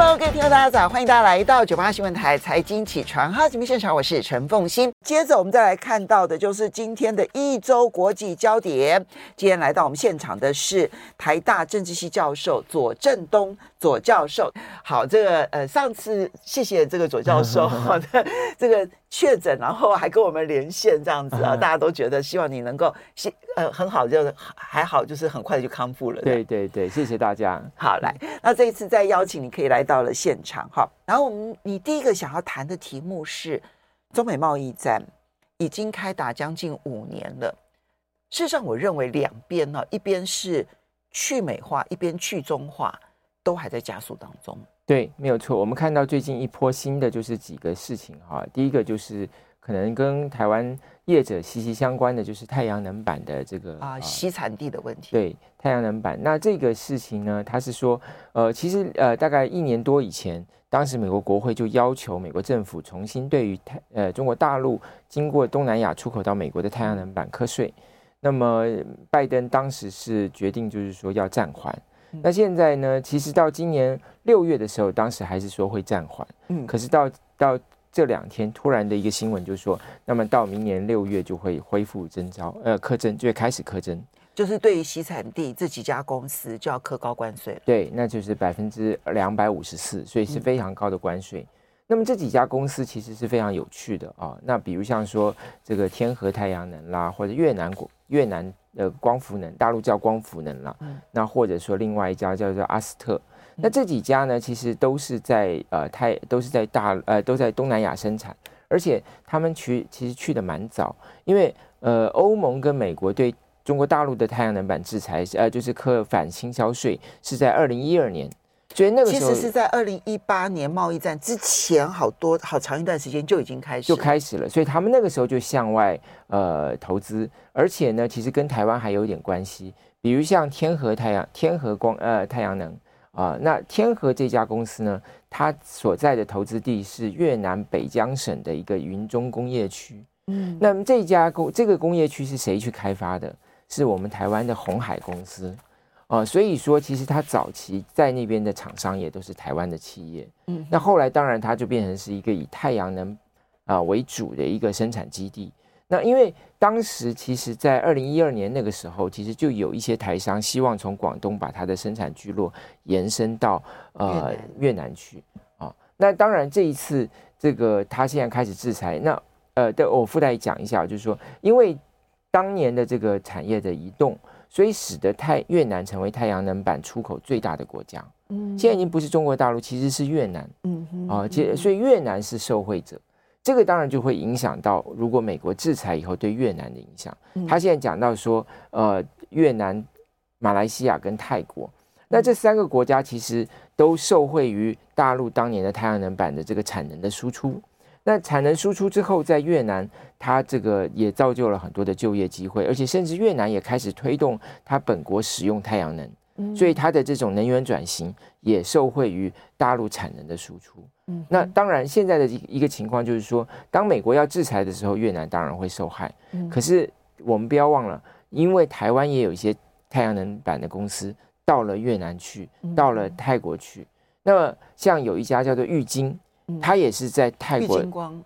Hello，各位听众，大家早！欢迎大家来到九八新闻台财经起床哈节目现场，我是陈凤欣。接着我们再来看到的就是今天的一周国际焦点。今天来到我们现场的是台大政治系教授左正东左教授。好，这个呃，上次谢谢这个左教授好的 这个确诊，然后还跟我们连线这样子啊，大家都觉得希望你能够呃很好，就还好，就是很快就康复了。对对对，谢谢大家。好，来，那这一次再邀请你可以来到了现场哈。然后我们你第一个想要谈的题目是。中美贸易战已经开打将近五年了。事实上，我认为两边呢，一边是去美化，一边去中化，都还在加速当中。对，没有错。我们看到最近一波新的就是几个事情哈。第一个就是可能跟台湾业者息息相关的，就是太阳能板的这个啊，吸产地的问题。对，太阳能板。那这个事情呢，他是说，呃，其实呃，大概一年多以前。当时美国国会就要求美国政府重新对于太呃中国大陆经过东南亚出口到美国的太阳能板课税，那么拜登当时是决定就是说要暂缓。那现在呢，其实到今年六月的时候，当时还是说会暂缓，嗯，可是到到这两天突然的一个新闻就是说，那么到明年六月就会恢复征招，呃，课征就会开始课征。就是对于洗产地这几家公司就要课高关税了，对，那就是百分之两百五十四，所以是非常高的关税。嗯、那么这几家公司其实是非常有趣的啊、哦。那比如像说这个天河太阳能啦，或者越南国越南的光伏能，大陆叫光伏能啦，嗯、那或者说另外一家叫做阿斯特，嗯、那这几家呢，其实都是在呃太都是在大呃都在东南亚生产，而且他们去其实去的蛮早，因为呃欧盟跟美国对。中国大陆的太阳能板制裁，呃，就是课反倾销税，是在二零一二年，所以那个时候其实是在二零一八年贸易战之前，好多好长一段时间就已经开始。就开始了，所以他们那个时候就向外呃投资，而且呢，其实跟台湾还有点关系，比如像天河太阳、天河光呃太阳能啊、呃，那天河这家公司呢，它所在的投资地是越南北江省的一个云中工业区，嗯，那么这家工这个工业区是谁去开发的？是我们台湾的红海公司，啊、呃，所以说其实它早期在那边的厂商也都是台湾的企业，嗯，那后来当然它就变成是一个以太阳能啊、呃、为主的一个生产基地。那因为当时其实，在二零一二年那个时候，其实就有一些台商希望从广东把它的生产聚落延伸到呃越南去啊。那当然这一次这个他现在开始制裁，那呃，对我附带讲一下，就是说因为。当年的这个产业的移动，所以使得太越南成为太阳能板出口最大的国家。嗯，现在已经不是中国大陆，其实是越南。嗯哼，啊，其实所以越南是受惠者。这个当然就会影响到，如果美国制裁以后对越南的影响。他现在讲到说，呃，越南、马来西亚跟泰国，那这三个国家其实都受惠于大陆当年的太阳能板的这个产能的输出。那产能输出之后，在越南，它这个也造就了很多的就业机会，而且甚至越南也开始推动它本国使用太阳能，所以它的这种能源转型也受惠于大陆产能的输出。那当然，现在的一个情况就是说，当美国要制裁的时候，越南当然会受害。可是我们不要忘了，因为台湾也有一些太阳能板的公司到了越南去，到了泰国去。那么像有一家叫做玉晶。他也是在泰国，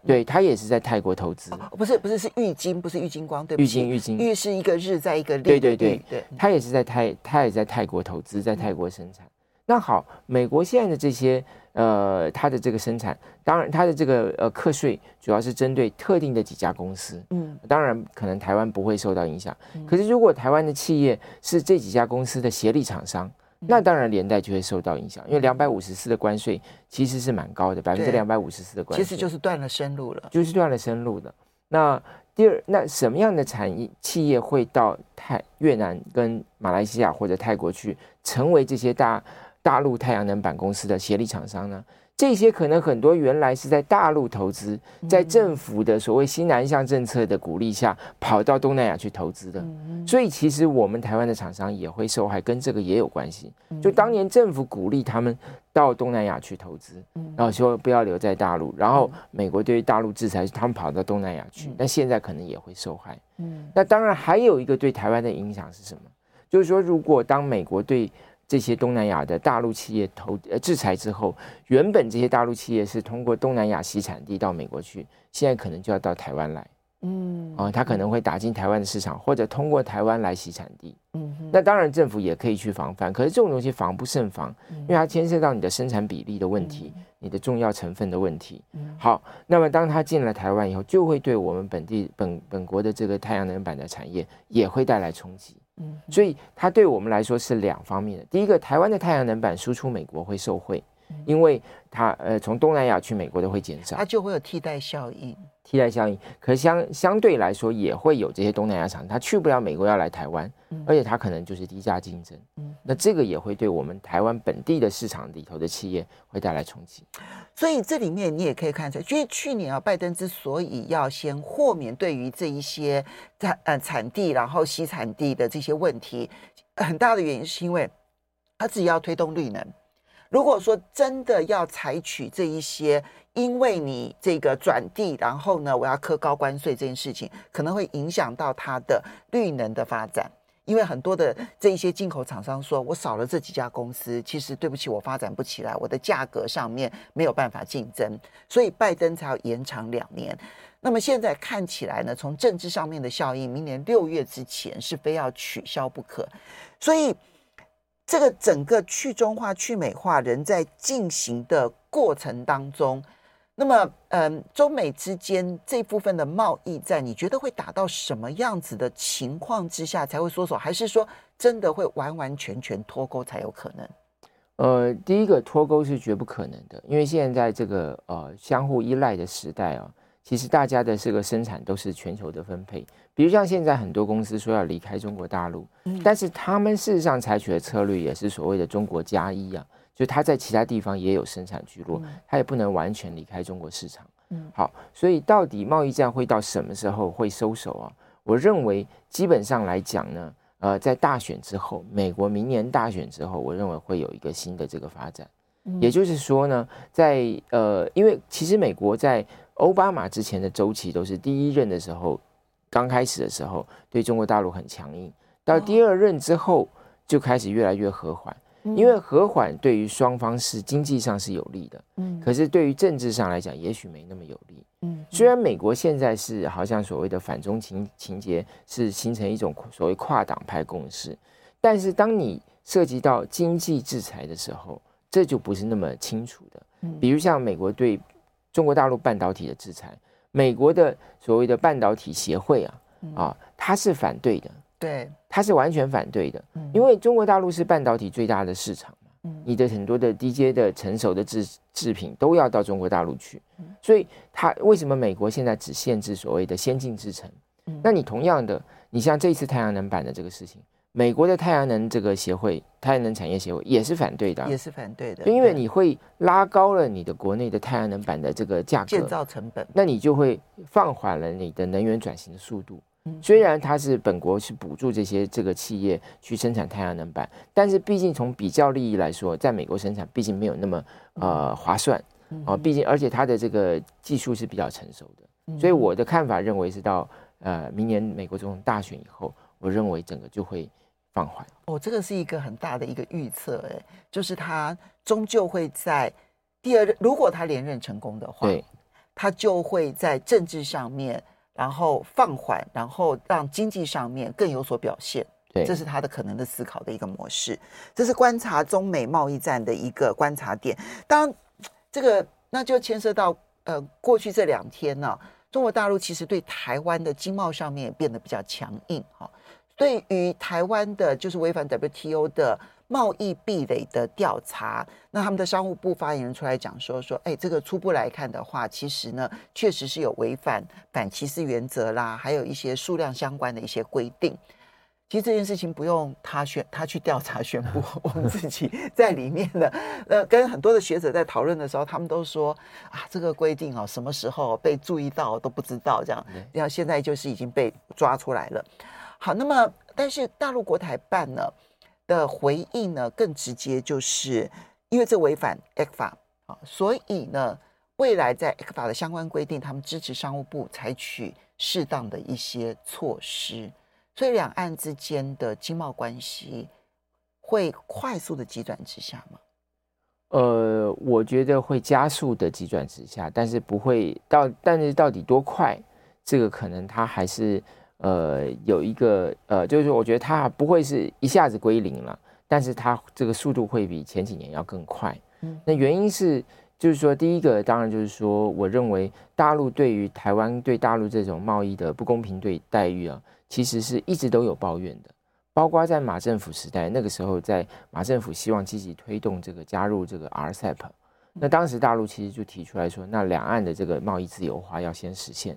对，他也是在泰国投资，不是不是是玉金，不是玉金光，对不，玉金玉金，玉是一个日在一个立，对对对。对，他也是在泰，他也在泰国投资，在泰国生产。那好，美国现在的这些呃，它的这个生产，当然它的这个呃课税主要是针对特定的几家公司，嗯，当然可能台湾不会受到影响，可是如果台湾的企业是这几家公司的协力厂商。那当然连带就会受到影响，因为两百五十四的关税其实是蛮高的，百分之两百五十四的关税，其实就是断了生路了，就是断了生路的。那第二，那什么样的产业企业会到泰越南跟马来西亚或者泰国去，成为这些大大陆太阳能板公司的协力厂商呢？这些可能很多原来是在大陆投资，在政府的所谓新南向政策的鼓励下，跑到东南亚去投资的。所以其实我们台湾的厂商也会受害，跟这个也有关系。就当年政府鼓励他们到东南亚去投资，然后说不要留在大陆，然后美国对于大陆制裁，他们跑到东南亚去，那现在可能也会受害。那当然还有一个对台湾的影响是什么？就是说，如果当美国对这些东南亚的大陆企业投呃制裁之后，原本这些大陆企业是通过东南亚洗产地到美国去，现在可能就要到台湾来，嗯，哦，他可能会打进台湾的市场，或者通过台湾来洗产地，嗯哼，那当然政府也可以去防范，可是这种东西防不胜防，因为它牵涉到你的生产比例的问题，你的重要成分的问题。好，那么当它进了台湾以后，就会对我们本地本本国的这个太阳能板的产业也会带来冲击。嗯，所以它对我们来说是两方面的。第一个，台湾的太阳能板输出美国会受惠，因为它呃从东南亚去美国的会减少，它就会有替代效应。替代效应，可相相对来说也会有这些东南亚厂，他去不了美国要来台湾，而且他可能就是低价竞争。嗯，那这个也会对我们台湾本地的市场里头的企业会带来冲击。所以这里面你也可以看出来，因为去年啊，拜登之所以要先豁免对于这一些产呃产地，然后西产地的这些问题，很大的原因是因为他自己要推动绿能。如果说真的要采取这一些，因为你这个转地，然后呢，我要课高关税这件事情，可能会影响到它的绿能的发展。因为很多的这一些进口厂商说，我少了这几家公司，其实对不起，我发展不起来，我的价格上面没有办法竞争，所以拜登才要延长两年。那么现在看起来呢，从政治上面的效应，明年六月之前是非要取消不可。所以这个整个去中化、去美化仍在进行的过程当中。那么，嗯，中美之间这部分的贸易战，你觉得会打到什么样子的情况之下才会缩手？还是说真的会完完全全脱钩才有可能？呃，第一个脱钩是绝不可能的，因为现在这个呃相互依赖的时代啊，其实大家的这个生产都是全球的分配。比如像现在很多公司说要离开中国大陆，嗯，但是他们事实上采取的策略也是所谓的“中国加一”啊。就他在其他地方也有生产聚落，他也不能完全离开中国市场。嗯，好，所以到底贸易战会到什么时候会收手啊？我认为基本上来讲呢，呃，在大选之后，美国明年大选之后，我认为会有一个新的这个发展。也就是说呢，在呃，因为其实美国在奥巴马之前的周期都是第一任的时候，刚开始的时候对中国大陆很强硬，到第二任之后就开始越来越和缓。因为和缓对于双方是经济上是有利的，嗯，可是对于政治上来讲，也许没那么有利，嗯。虽然美国现在是好像所谓的反中情情节是形成一种所谓跨党派共识，但是当你涉及到经济制裁的时候，这就不是那么清楚的。比如像美国对中国大陆半导体的制裁，美国的所谓的半导体协会啊，啊，他是反对的。对，他是完全反对的，因为中国大陆是半导体最大的市场嘛，你的很多的低阶的成熟的制制品都要到中国大陆去，所以他为什么美国现在只限制所谓的先进制程？那你同样的，你像这次太阳能板的这个事情，美国的太阳能这个协会，太阳能产业协会也是反对的，也是反对的，因为你会拉高了你的国内的太阳能板的这个价格，建造成本，那你就会放缓了你的能源转型的速度。虽然它是本国是补助这些这个企业去生产太阳能板，但是毕竟从比较利益来说，在美国生产毕竟没有那么呃划算啊，毕竟而且它的这个技术是比较成熟的，所以我的看法认为是到呃明年美国总统大选以后，我认为整个就会放缓。哦，这个是一个很大的一个预测，哎，就是他终究会在第二任，如果他连任成功的话，对，他就会在政治上面。然后放缓，然后让经济上面更有所表现，对，这是他的可能的思考的一个模式。这是观察中美贸易战的一个观察点。当然，这个那就牵涉到呃，过去这两天呢、啊，中国大陆其实对台湾的经贸上面也变得比较强硬哈。对于台湾的，就是违反 WTO 的。贸易壁垒的调查，那他们的商务部发言人出来讲说说，哎，这个初步来看的话，其实呢，确实是有违反反歧视原则啦，还有一些数量相关的一些规定。其实这件事情不用他宣，他去调查宣布，我们自己在里面的呃，跟很多的学者在讨论的时候，他们都说啊，这个规定哦，什么时候被注意到都不知道，这样，然后现在就是已经被抓出来了。好，那么但是大陆国台办呢的回应呢更直接，就是因为这违反 ECFA 啊，所以呢，未来在 ECFA 的相关规定，他们支持商务部采取适当的一些措施。所以两岸之间的经贸关系会快速的急转直下吗？呃，我觉得会加速的急转直下，但是不会到，但是到底多快，这个可能它还是呃有一个呃，就是说我觉得它不会是一下子归零了，但是它这个速度会比前几年要更快。嗯，那原因是就是说，第一个当然就是说，我认为大陆对于台湾对大陆这种贸易的不公平对待遇啊。其实是一直都有抱怨的，包括在马政府时代，那个时候在马政府希望积极推动这个加入这个 RCEP，那当时大陆其实就提出来说，那两岸的这个贸易自由化要先实现。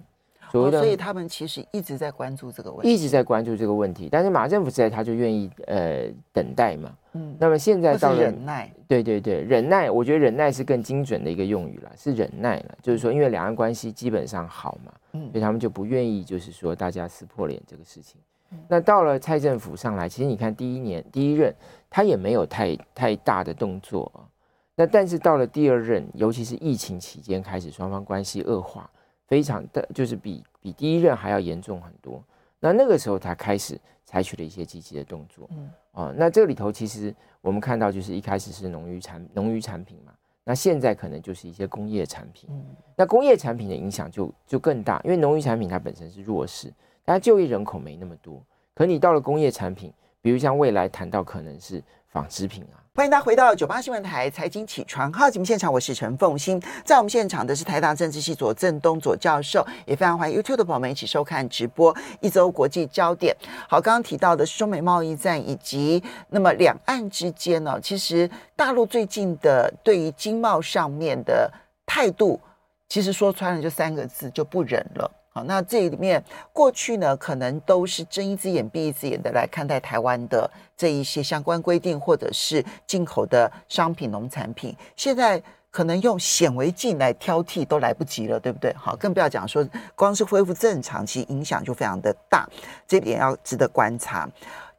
所以，所以他们其实一直在关注这个问题，一直在关注这个问题。但是马政府时代他就愿意呃等待嘛，嗯，那么现在到了忍耐，对对对，忍耐，我觉得忍耐是更精准的一个用语了，是忍耐了，就是说因为两岸关系基本上好嘛。所以他们就不愿意，就是说大家撕破脸这个事情。那到了蔡政府上来，其实你看第一年第一任他也没有太太大的动作啊。那但是到了第二任，尤其是疫情期间开始双方关系恶化，非常的就是比比第一任还要严重很多。那那个时候他开始采取了一些积极的动作。嗯啊，那这里头其实我们看到就是一开始是农渔产农渔产品嘛。那现在可能就是一些工业产品，嗯那工业产品的影响就就更大，因为农渔产品它本身是弱势，它就业人口没那么多，可你到了工业产品，比如像未来谈到可能是纺织品啊。欢迎大家回到九八新闻台财经起床号节目现场，我是陈凤欣，在我们现场的是台大政治系左正东左教授，也非常欢迎 YouTube 的朋友们一起收看直播。一周国际焦点，好，刚刚提到的是中美贸易战以及那么两岸之间呢，其实大陆最近的对于经贸上面的态度，其实说穿了就三个字，就不忍了。好，那这里面过去呢，可能都是睁一只眼闭一只眼的来看待台湾的这一些相关规定，或者是进口的商品、农产品。现在可能用显微镜来挑剔都来不及了，对不对？好，更不要讲说光是恢复正常，其实影响就非常的大，这点要值得观察。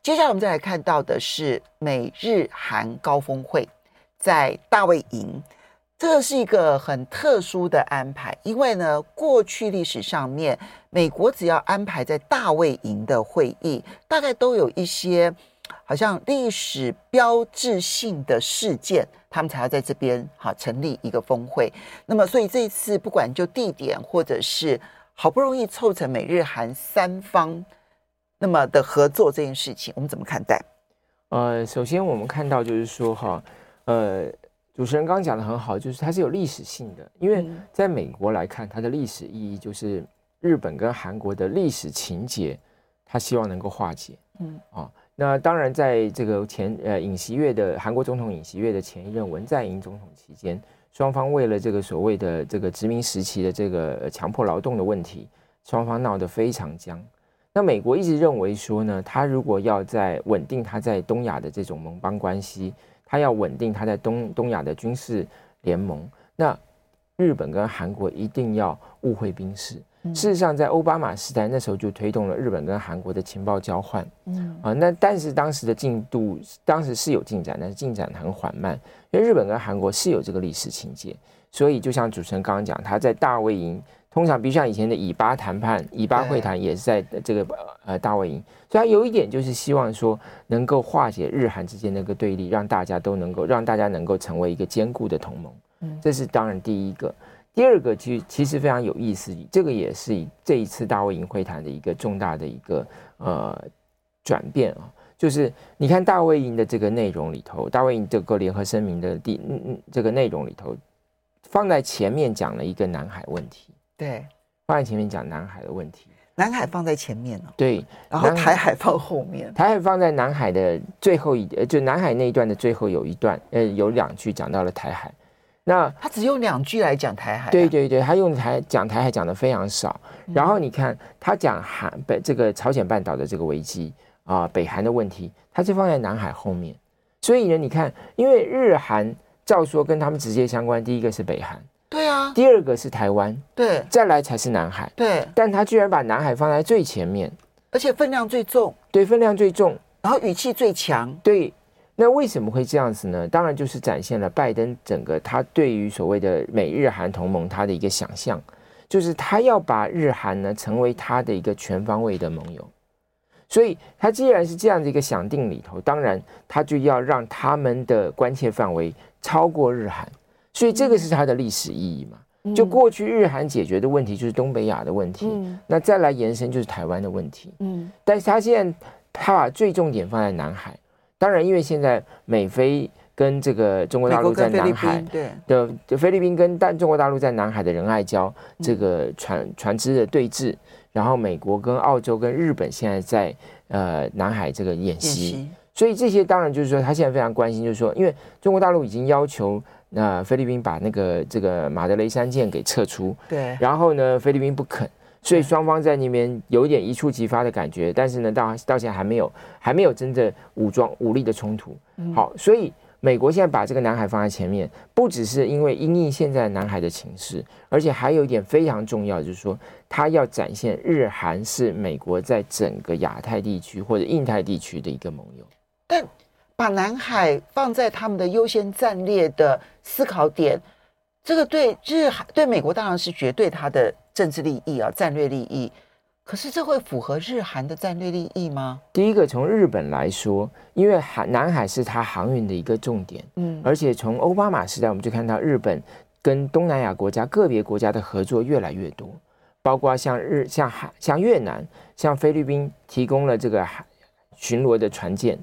接下来我们再来看到的是美日韩高峰会在大卫营。这是一个很特殊的安排，因为呢，过去历史上面，美国只要安排在大卫营的会议，大概都有一些好像历史标志性的事件，他们才要在这边哈成立一个峰会。那么，所以这一次不管就地点，或者是好不容易凑成美日韩三方那么的合作这件事情，我们怎么看待？呃，首先我们看到就是说哈，呃。主持人刚刚讲的很好，就是它是有历史性的，因为在美国来看，它的历史意义就是日本跟韩国的历史情节，他希望能够化解。嗯啊，那当然，在这个前呃尹锡悦的韩国总统尹锡悦的前一任文在寅总统期间，双方为了这个所谓的这个殖民时期的这个强迫劳动的问题，双方闹得非常僵。那美国一直认为说呢，他如果要在稳定他在东亚的这种盟邦关系。他要稳定他在东东亚的军事联盟，那日本跟韩国一定要互惠兵士。事实上，在奥巴马时代那时候就推动了日本跟韩国的情报交换。嗯啊，那但是当时的进度当时是有进展，但是进展很缓慢，因为日本跟韩国是有这个历史情节，所以就像主持人刚刚讲，他在大卫营。通常，比如像以前的以巴谈判、以巴会谈，也是在这个呃大卫营，所以他有一点就是希望说能够化解日韩之间那个对立，让大家都能够让大家能够成为一个坚固的同盟。嗯，这是当然第一个。第二个其实其实非常有意思，这个也是这一次大卫营会谈的一个重大的一个呃转变啊，就是你看大卫营的这个内容里头，大卫营这个联合声明的第嗯嗯这个内容里头，放在前面讲了一个南海问题。对，放在前面讲南海的问题，南海放在前面呢、哦。对，然后台海放后面，台海放在南海的最后一，呃，就南海那一段的最后有一段，呃，有两句讲到了台海。那他只用两句来讲台海、啊。对对对，他用台讲台海讲的非常少。然后你看他讲韩北这个朝鲜半岛的这个危机啊北韩的问题，他是放在南海后面。所以呢，你看，因为日韩照说跟他们直接相关，第一个是北韩，对啊，第二个是台湾，对，再来才是南海，对。但他居然把南海放在最前面，而且分量最重，对，分量最重，然后语气最强，对。那为什么会这样子呢？当然就是展现了拜登整个他对于所谓的美日韩同盟他的一个想象，就是他要把日韩呢成为他的一个全方位的盟友。所以，他既然是这样的一个想定里头，当然他就要让他们的关切范围超过日韩，所以这个是它的历史意义嘛。就过去日韩解决的问题就是东北亚的问题，那再来延伸就是台湾的问题。嗯，但是他现在他把最重点放在南海，当然因为现在美菲跟这个中国大陆在南海的，就菲律宾跟但中国大陆在南海的仁爱礁这个船船只的对峙。然后美国跟澳洲跟日本现在在呃南海这个演习，所以这些当然就是说他现在非常关心，就是说因为中国大陆已经要求那菲律宾把那个这个马德雷山舰给撤出，对，然后呢菲律宾不肯，所以双方在那边有一点一触即发的感觉，但是呢到到现在还没有还没有真正武装武力的冲突，好，所以。美国现在把这个南海放在前面，不只是因为因应现在南海的情势，而且还有一点非常重要，就是说，它要展现日韩是美国在整个亚太地区或者印太地区的一个盟友。但把南海放在他们的优先战略的思考点，这个对日韩对美国当然是绝对它的政治利益啊，战略利益。可是这会符合日韩的战略利益吗？第一个，从日本来说，因为海南海是它航运的一个重点，嗯，而且从奥巴马时代，我们就看到日本跟东南亚国家个别国家的合作越来越多，包括像日、像海、像越南、像菲律宾提供了这个海巡逻的船舰。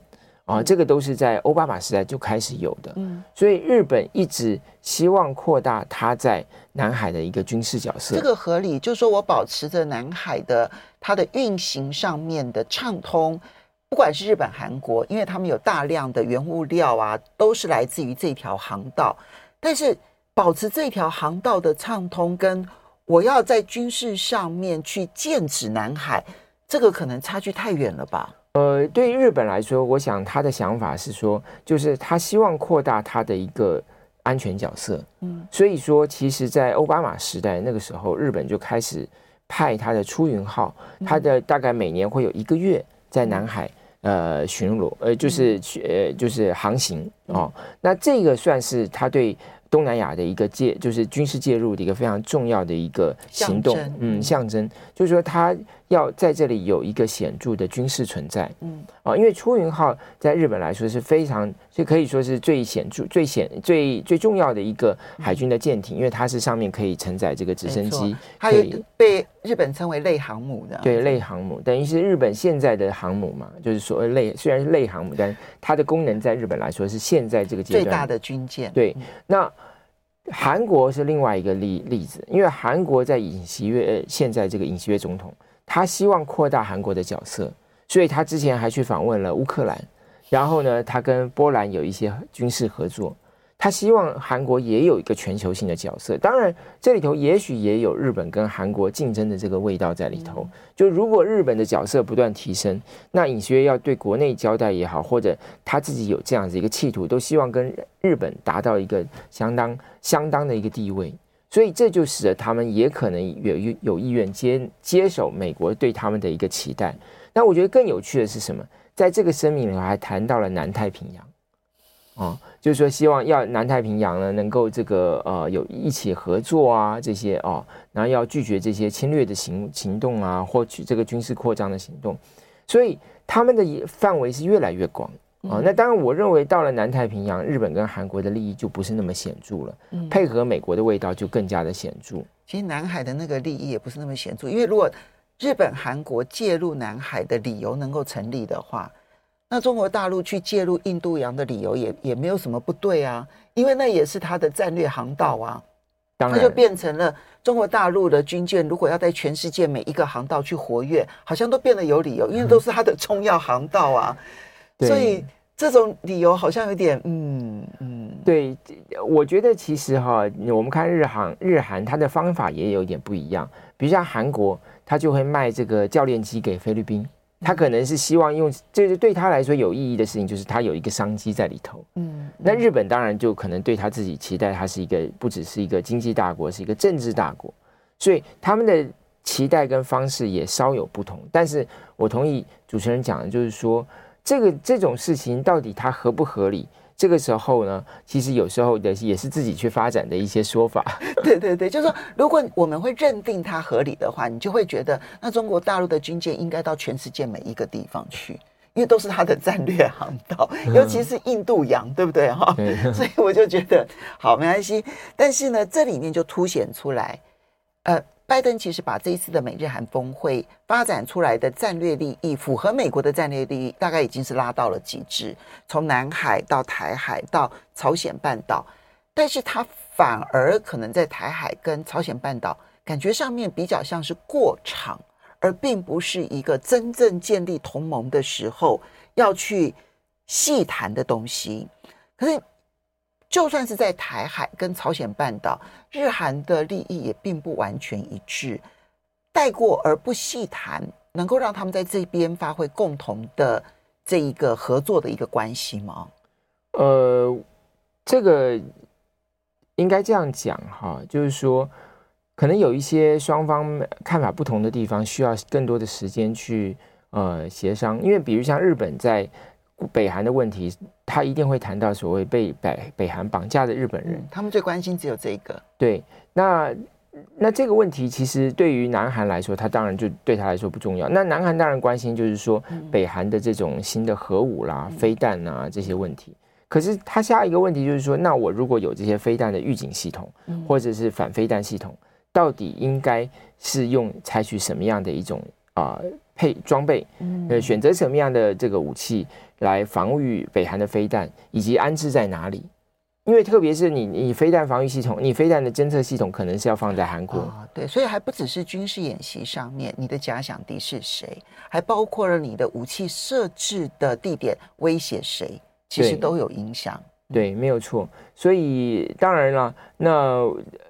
啊，这个都是在奥巴马时代就开始有的，嗯，所以日本一直希望扩大它在南海的一个军事角色。这个合理，就是说我保持着南海的它的运行上面的畅通，不管是日本、韩国，因为他们有大量的原物料啊，都是来自于这条航道。但是保持这条航道的畅通，跟我要在军事上面去剑指南海，这个可能差距太远了吧？呃，对于日本来说，我想他的想法是说，就是他希望扩大他的一个安全角色。嗯，所以说，其实，在奥巴马时代那个时候，日本就开始派他的出云号，他的大概每年会有一个月在南海呃巡逻，呃，就是去呃就是航行哦。那这个算是他对。东南亚的一个介，就是军事介入的一个非常重要的一个行动，嗯，象征，就是说他要在这里有一个显著的军事存在，嗯，啊，因为出云号在日本来说是非常，就可以说是最显著、最显、最最重要的一个海军的舰艇，因为它是上面可以承载这个直升机，它也被日本称为类航母的，对，类航母等于是日本现在的航母嘛，就是所谓类，虽然是类航母，但它的功能在日本来说是现在这个阶段最大的军舰，对，那。韩国是另外一个例例子，因为韩国在尹锡悦现在这个尹锡悦总统，他希望扩大韩国的角色，所以他之前还去访问了乌克兰，然后呢，他跟波兰有一些军事合作。他希望韩国也有一个全球性的角色，当然这里头也许也有日本跟韩国竞争的这个味道在里头。就如果日本的角色不断提升，那尹锡悦要对国内交代也好，或者他自己有这样子一个企图，都希望跟日本达到一个相当相当的一个地位。所以这就使得他们也可能有有意愿接接手美国对他们的一个期待。那我觉得更有趣的是什么？在这个声明里面还谈到了南太平洋。啊、哦，就是说希望要南太平洋呢能够这个呃有一起合作啊这些哦，然后要拒绝这些侵略的行行动啊，或取这个军事扩张的行动，所以他们的范围是越来越广啊、哦。那当然，我认为到了南太平洋，日本跟韩国的利益就不是那么显著了，配合美国的味道就更加的显著。其实南海的那个利益也不是那么显著，因为如果日本、韩国介入南海的理由能够成立的话。那中国大陆去介入印度洋的理由也也没有什么不对啊，因为那也是它的战略航道啊，当然，它就变成了中国大陆的军舰如果要在全世界每一个航道去活跃，好像都变得有理由，因为都是它的重要航道啊，嗯、所以这种理由好像有点嗯嗯，对，我觉得其实哈，我们看日韩日韩它的方法也有点不一样，比如像韩国，它就会卖这个教练机给菲律宾。他可能是希望用，这是对他来说有意义的事情，就是他有一个商机在里头。嗯，那日本当然就可能对他自己期待，它是一个不只是一个经济大国，是一个政治大国，所以他们的期待跟方式也稍有不同。但是我同意主持人讲的，就是说这个这种事情到底它合不合理？这个时候呢，其实有时候的也是自己去发展的一些说法。对对对，就是说，如果我们会认定它合理的话，你就会觉得，那中国大陆的军舰应该到全世界每一个地方去，因为都是它的战略航道，尤其是印度洋，嗯、对不对哈？所以我就觉得，好，没关系。但是呢，这里面就凸显出来，呃。拜登其实把这一次的美日韩峰会发展出来的战略利益，符合美国的战略利益，大概已经是拉到了极致。从南海到台海到朝鲜半岛，但是它反而可能在台海跟朝鲜半岛感觉上面比较像是过场，而并不是一个真正建立同盟的时候要去细谈的东西。可是。就算是在台海跟朝鲜半岛，日韩的利益也并不完全一致，带过而不细谈，能够让他们在这边发挥共同的这一个合作的一个关系吗？呃，这个应该这样讲哈，就是说，可能有一些双方看法不同的地方，需要更多的时间去呃协商，因为比如像日本在。北韩的问题，他一定会谈到所谓被北北韩绑架的日本人，他们最关心只有这个。对，那那这个问题其实对于南韩来说，他当然就对他来说不重要。那南韩当然关心就是说北韩的这种新的核武啦、嗯、飞弹啊这些问题。可是他下一个问题就是说，那我如果有这些飞弹的预警系统，或者是反飞弹系统，到底应该是用采取什么样的一种啊？呃配装备，呃，选择什么样的这个武器来防御北韩的飞弹，以及安置在哪里？因为特别是你，你飞弹防御系统，你飞弹的侦测系统可能是要放在韩国。哦，对，所以还不只是军事演习上面，你的假想敌是谁，还包括了你的武器设置的地点威胁谁，其实都有影响。对，对，没有错。所以当然了，那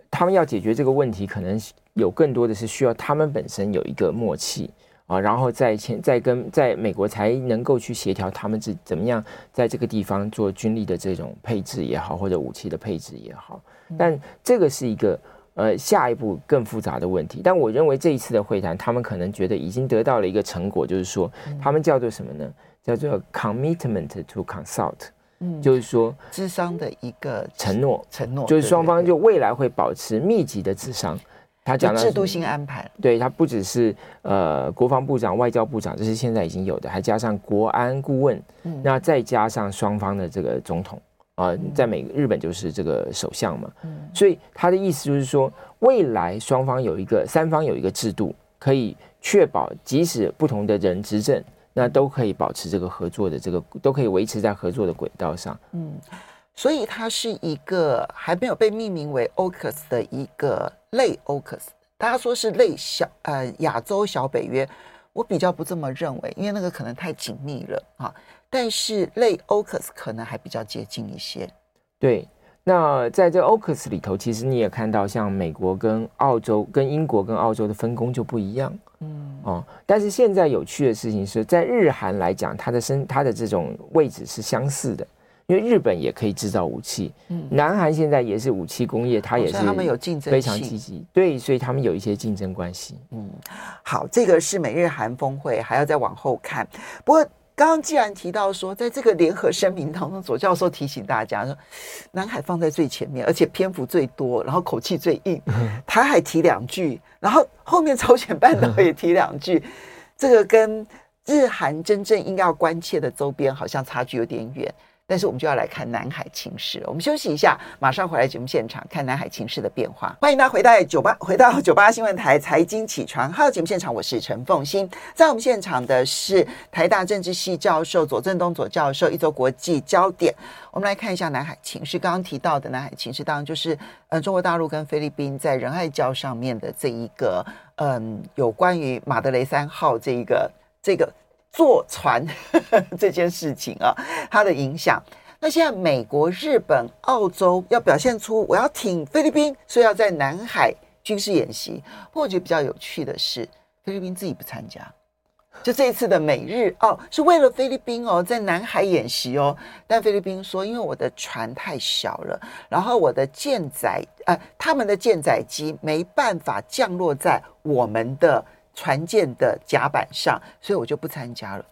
他们要解决这个问题，可能有更多的是需要他们本身有一个默契。啊，然后再前，再跟在美国才能够去协调他们是怎么样在这个地方做军力的这种配置也好，或者武器的配置也好。但这个是一个呃下一步更复杂的问题。但我认为这一次的会谈，他们可能觉得已经得到了一个成果，就是说他们叫做什么呢？叫做 commitment to consult，嗯，就是说智商的一个承诺，承诺就是双方就未来会保持密集的智商。他讲的制度性安排，对，他不只是呃国防部长、外交部长，这是现在已经有的，还加上国安顾问，嗯、那再加上双方的这个总统啊、呃，在美日本就是这个首相嘛，嗯、所以他的意思就是说，未来双方有一个三方有一个制度，可以确保即使不同的人执政，那都可以保持这个合作的这个都可以维持在合作的轨道上，嗯。所以它是一个还没有被命名为 AUKUS 的一个类 AUKUS，大家说是类小呃亚洲小北约，我比较不这么认为，因为那个可能太紧密了啊。但是类 AUKUS 可能还比较接近一些。对，那在这 AUKUS 里头，其实你也看到，像美国跟澳洲、跟英国跟澳洲的分工就不一样，嗯哦。但是现在有趣的事情是在日韩来讲，它的身它的这种位置是相似的。因为日本也可以制造武器，嗯，南韩现在也是武器工业，它也是他们有竞争，非常积极，对，所以他们有一些竞争关系。嗯，好，这个是美日韩峰会，还要再往后看。不过刚刚既然提到说，在这个联合声明当中，左教授提醒大家说，南海放在最前面，而且篇幅最多，然后口气最硬，台海提两句，然后后面朝鲜半岛也提两句，这个跟日韩真正应该要关切的周边好像差距有点远。但是我们就要来看南海情势。我们休息一下，马上回来节目现场看南海情势的变化。欢迎大家回到九八，回到九八新闻台财经起床号节目现场，我是陈凤欣。在我们现场的是台大政治系教授左正东左教授，一周国际焦点。我们来看一下南海情势。刚刚提到的南海情势，当然就是呃中国大陆跟菲律宾在仁爱礁上面的这一个嗯，有关于马德雷三号这一个这个。坐船呵 呵这件事情啊，它的影响。那现在美国、日本、澳洲要表现出我要挺菲律宾，所以要在南海军事演习。不过我觉得比较有趣的是，菲律宾自己不参加，就这一次的美日澳是为了菲律宾哦，在南海演习哦，但菲律宾说，因为我的船太小了，然后我的舰载呃，他们的舰载机没办法降落在我们的船舰的甲板上，所以我就不参加了。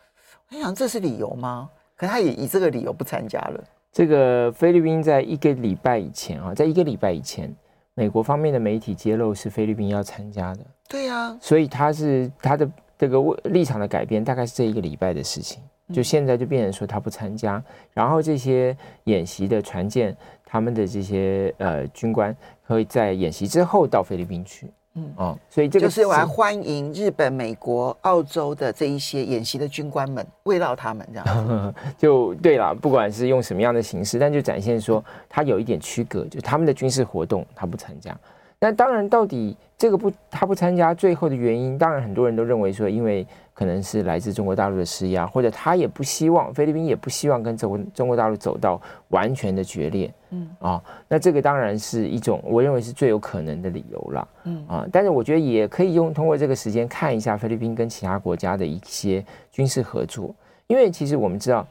我想这是理由吗？可他也以这个理由不参加了。这个菲律宾在一个礼拜以前啊，在一个礼拜以前，美国方面的媒体揭露是菲律宾要参加的。对呀，所以他是他的。这个立场的改变大概是这一个礼拜的事情，就现在就变成说他不参加，然后这些演习的船舰，他们的这些呃军官会在演习之后到菲律宾去，嗯哦，所以这个就是我要欢迎日本、美国、澳洲的这一些演习的军官们，慰劳他们这样，就对了，不管是用什么样的形式，但就展现说他有一点区隔，就他们的军事活动他不参加。那当然，到底这个不他不参加最后的原因，当然很多人都认为说，因为可能是来自中国大陆的施压，或者他也不希望菲律宾也不希望跟中国中国大陆走到完全的决裂，嗯啊，那这个当然是一种我认为是最有可能的理由了，嗯啊，但是我觉得也可以用通过这个时间看一下菲律宾跟其他国家的一些军事合作，因为其实我们知道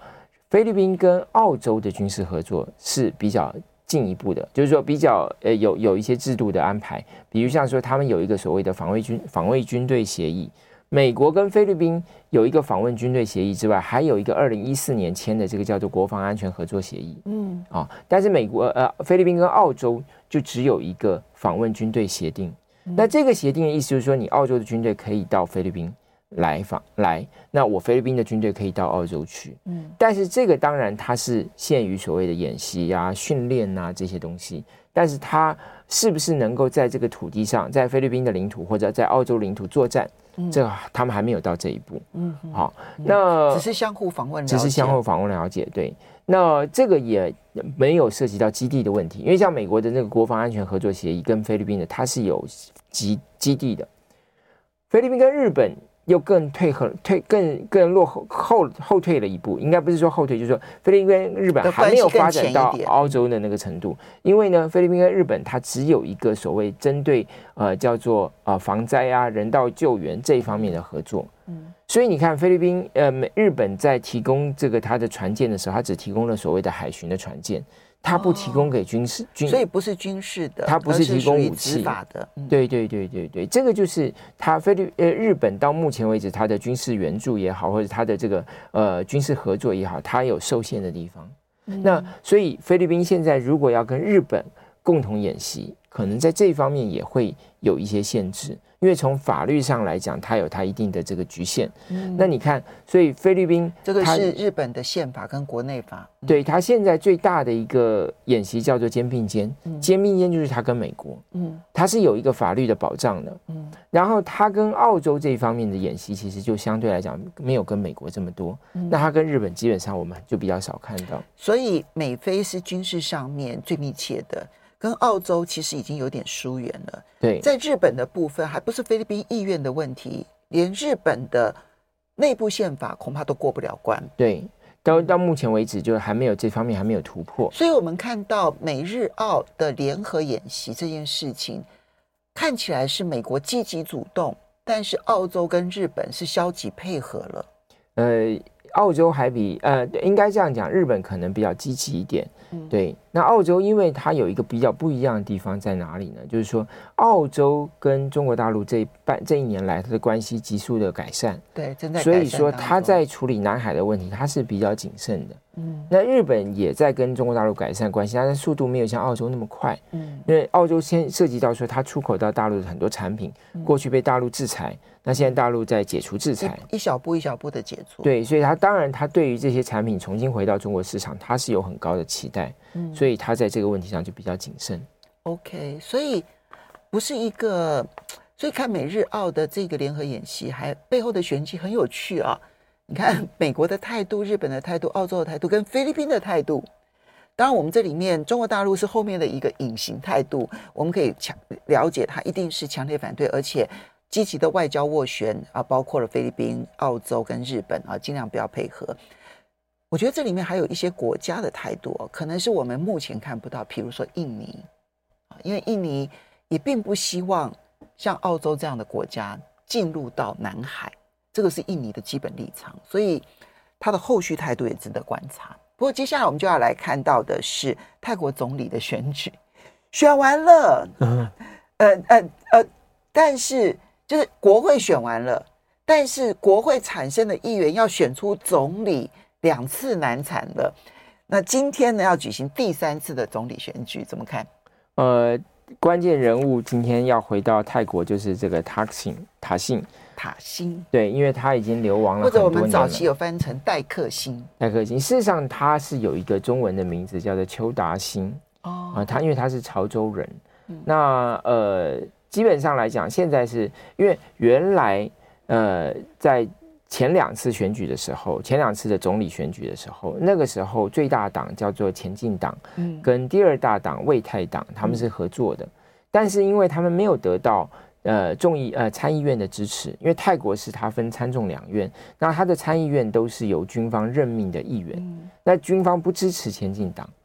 菲律宾跟澳洲的军事合作是比较。进一步的，就是说比较呃有有一些制度的安排，比如像说他们有一个所谓的防卫军防卫军队协议，美国跟菲律宾有一个访问军队协议之外，还有一个二零一四年签的这个叫做国防安全合作协议，嗯。啊，但是美国呃菲律宾跟澳洲就只有一个访问军队协定，那这个协定的意思就是说，你澳洲的军队可以到菲律宾。来访来，那我菲律宾的军队可以到澳洲去，嗯，但是这个当然它是限于所谓的演习啊、训练啊这些东西，但是它是不是能够在这个土地上，在菲律宾的领土或者在澳洲领土作战，嗯、这个他们还没有到这一步，嗯，好，那只是相互访问，只是相互访问了解，对，那这个也没有涉及到基地的问题，因为像美国的那个国防安全合作协议跟菲律宾的，它是有基基地的，菲律宾跟日本。又更退后，退更更落后后后退了一步，应该不是说后退，就是说菲律宾跟日本还没有发展到澳洲的那个程度。因为呢，菲律宾跟日本它只有一个所谓针对呃叫做呃防灾啊、人道救援这一方面的合作。嗯，所以你看菲律宾呃美日本在提供这个它的船舰的时候，它只提供了所谓的海巡的船舰。他不提供给军事军，所以不是军事的，它不是提供武器法的。对对对对对，这个就是它菲律呃日本到目前为止，它的军事援助也好，或者它的这个呃军事合作也好，它有受限的地方。那所以菲律宾现在如果要跟日本共同演习，可能在这方面也会有一些限制。因为从法律上来讲，它有它一定的这个局限。嗯，那你看，所以菲律宾这个是日本的宪法跟国内法。对，它现在最大的一个演习叫做肩并肩，嗯肩并肩就是它跟美国，嗯，它是有一个法律的保障的。嗯，然后它跟澳洲这一方面的演习，其实就相对来讲没有跟美国这么多。那它跟日本基本上我们就比较少看到。所以美菲是军事上面最密切的。跟澳洲其实已经有点疏远了。对，在日本的部分，还不是菲律宾意愿的问题，连日本的内部宪法恐怕都过不了关。对，到到目前为止，就还没有这方面还没有突破。所以，我们看到美日澳的联合演习这件事情，看起来是美国积极主动，但是澳洲跟日本是消极配合了。呃。澳洲还比呃，应该这样讲，日本可能比较积极一点。嗯，对。那澳洲，因为它有一个比较不一样的地方在哪里呢？就是说，澳洲跟中国大陆这半这一年来，它的关系急速的改善。对，正在。所以说，它在处理南海的问题，它是比较谨慎的。嗯。那日本也在跟中国大陆改善关系，但是速度没有像澳洲那么快。嗯。因为澳洲先涉及到说，它出口到大陆的很多产品，过去被大陆制裁。那现在大陆在解除制裁，一小步一小步的解除。对，所以他当然他对于这些产品重新回到中国市场，他是有很高的期待。嗯，所以他在这个问题上就比较谨慎。OK，所以不是一个，所以看美日澳的这个联合演习，还背后的玄机很有趣啊。你看美国的态度、日本的态度、澳洲的态度跟菲律宾的态度。当然，我们这里面中国大陆是后面的一个隐形态度，我们可以强了解，它一定是强烈反对，而且。积极的外交斡旋啊，包括了菲律宾、澳洲跟日本啊，尽量不要配合。我觉得这里面还有一些国家的态度，可能是我们目前看不到，比如说印尼啊，因为印尼也并不希望像澳洲这样的国家进入到南海，这个是印尼的基本立场，所以他的后续态度也值得观察。不过接下来我们就要来看到的是泰国总理的选举，选完了，嗯呃呃呃，但是就是国会选完了，但是国会产生的议员要选出总理两次难产了。那今天呢要举行第三次的总理选举，怎么看？呃，关键人物今天要回到泰国，就是这个塔信塔信。塔辛，对，因为他已经流亡了，或者我们早期有翻成戴克辛，戴克辛，事实上他是有一个中文的名字叫做邱达新哦，啊，他因为他是潮州人，嗯、那呃，基本上来讲，现在是因为原来呃，在前两次选举的时候，前两次的总理选举的时候，那个时候最大党叫做前进党，嗯，跟第二大党魏泰党他们是合作的，嗯、但是因为他们没有得到。呃，众议呃参议院的支持，因为泰国是他分参众两院，那他的参议院都是由军方任命的议员，嗯、那军方不支持前进党，嗯、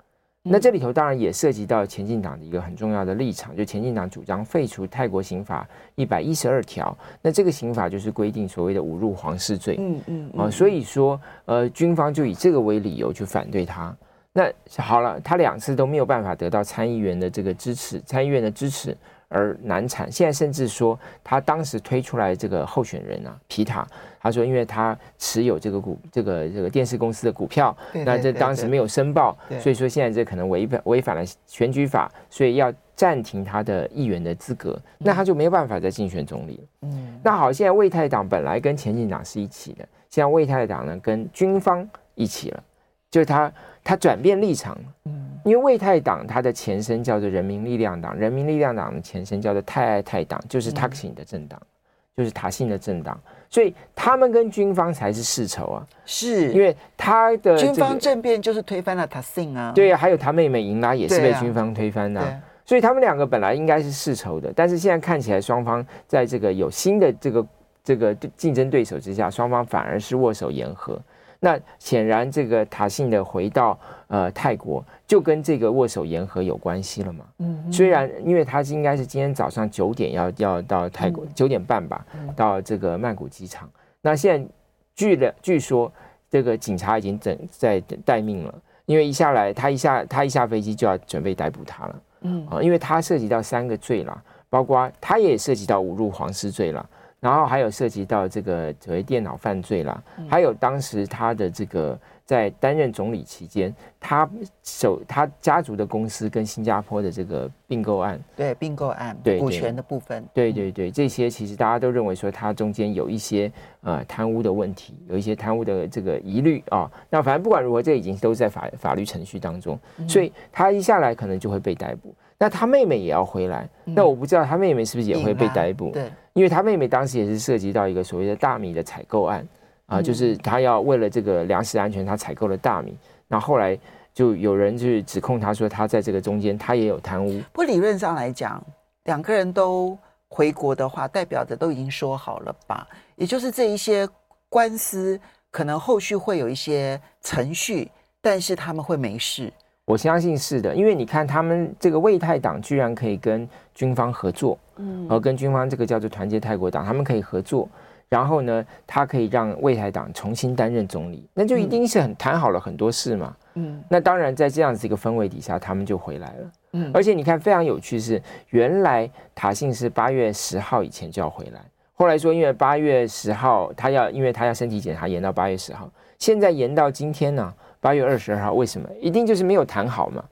那这里头当然也涉及到前进党的一个很重要的立场，就前进党主张废除泰国刑法一百一十二条，那这个刑法就是规定所谓的侮辱皇室罪，嗯嗯，啊、呃，所以说呃军方就以这个为理由去反对他，那好了，他两次都没有办法得到参议员的这个支持，参议院的支持。而难产，现在甚至说他当时推出来这个候选人啊，皮塔，他说因为他持有这个股，这个这个电视公司的股票，那这当时没有申报，所以说现在这可能违反违反了选举法，所以要暂停他的议员的资格，那他就没有办法再竞选总理了。嗯，那好，现在魏泰党本来跟前进党是一起的，现在魏泰党呢跟军方一起了，就是他他转变立场。嗯。因为魏泰党它的前身叫做人民力量党，人民力量党的前身叫做泰爱泰党，就是塔信的政党，嗯、就是塔信的政党，所以他们跟军方才是世仇啊。是因为他的、这个、军方政变就是推翻了塔信啊。对啊，还有他妹妹银拉也是被军方推翻的、所以他们两个本来应该是世仇的，但是现在看起来双方在这个有新的这个这个竞争对手之下，双方反而是握手言和。那显然，这个塔信的回到呃泰国，就跟这个握手言和有关系了嘛。嗯，虽然因为他是应该是今天早上九点要要到泰国九、嗯、点半吧，到这个曼谷机场。嗯、那现在据了据说，这个警察已经等在待命了，因为一下来他一下他一下飞机就要准备逮捕他了。嗯啊，因为他涉及到三个罪了，包括他也涉及到侮辱皇室罪了。然后还有涉及到这个所谓电脑犯罪啦，还有当时他的这个在担任总理期间，他手他家族的公司跟新加坡的这个并购案，对并购案，对股权的部分，对对对，这些其实大家都认为说他中间有一些呃贪污的问题，有一些贪污的这个疑虑啊。那反正不管如何，这已经都在法法律程序当中，所以他一下来可能就会被逮捕。那他妹妹也要回来，那我不知道他妹妹是不是也会被逮捕？对。因为他妹妹当时也是涉及到一个所谓的大米的采购案啊，就是他要为了这个粮食安全，他采购了大米，那后来就有人去指控他说他在这个中间他也有贪污。不理论上来讲，两个人都回国的话，代表着都已经说好了吧？也就是这一些官司可能后续会有一些程序，但是他们会没事。我相信是的，因为你看他们这个魏泰党居然可以跟军方合作，嗯，而跟军方这个叫做团结泰国党，他们可以合作，然后呢，他可以让魏泰党重新担任总理，那就一定是很谈好了很多事嘛，嗯，那当然在这样子一个氛围底下，他们就回来了，嗯，而且你看非常有趣是，原来塔信是八月十号以前就要回来，后来说因为八月十号他要因为他要身体检查延到八月十号，现在延到今天呢？八月二十二号，为什么？一定就是没有谈好嘛？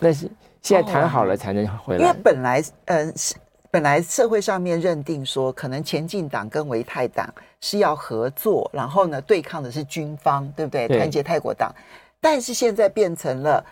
那是现在谈好了才能回来。因为本来，嗯、呃，本来社会上面认定说，可能前进党跟维泰党是要合作，然后呢，对抗的是军方，对不对？团对结泰国党。但是现在变成了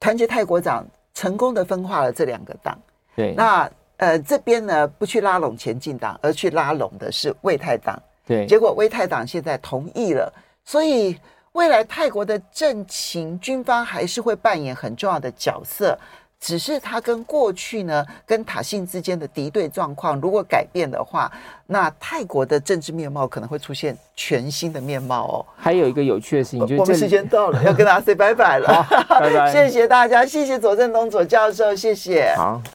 团结泰国党成功的分化了这两个党。对。那呃，这边呢不去拉拢前进党，而去拉拢的是为泰党。对。结果为泰党现在同意了，所以。未来泰国的政情，军方还是会扮演很重要的角色，只是他跟过去呢，跟塔信之间的敌对状况如果改变的话，那泰国的政治面貌可能会出现全新的面貌哦。还有一个有趣的事情，就是我们时间到了，要跟大家 say 拜拜了，拜拜，谢谢大家，谢谢左正东左教授，谢谢。好。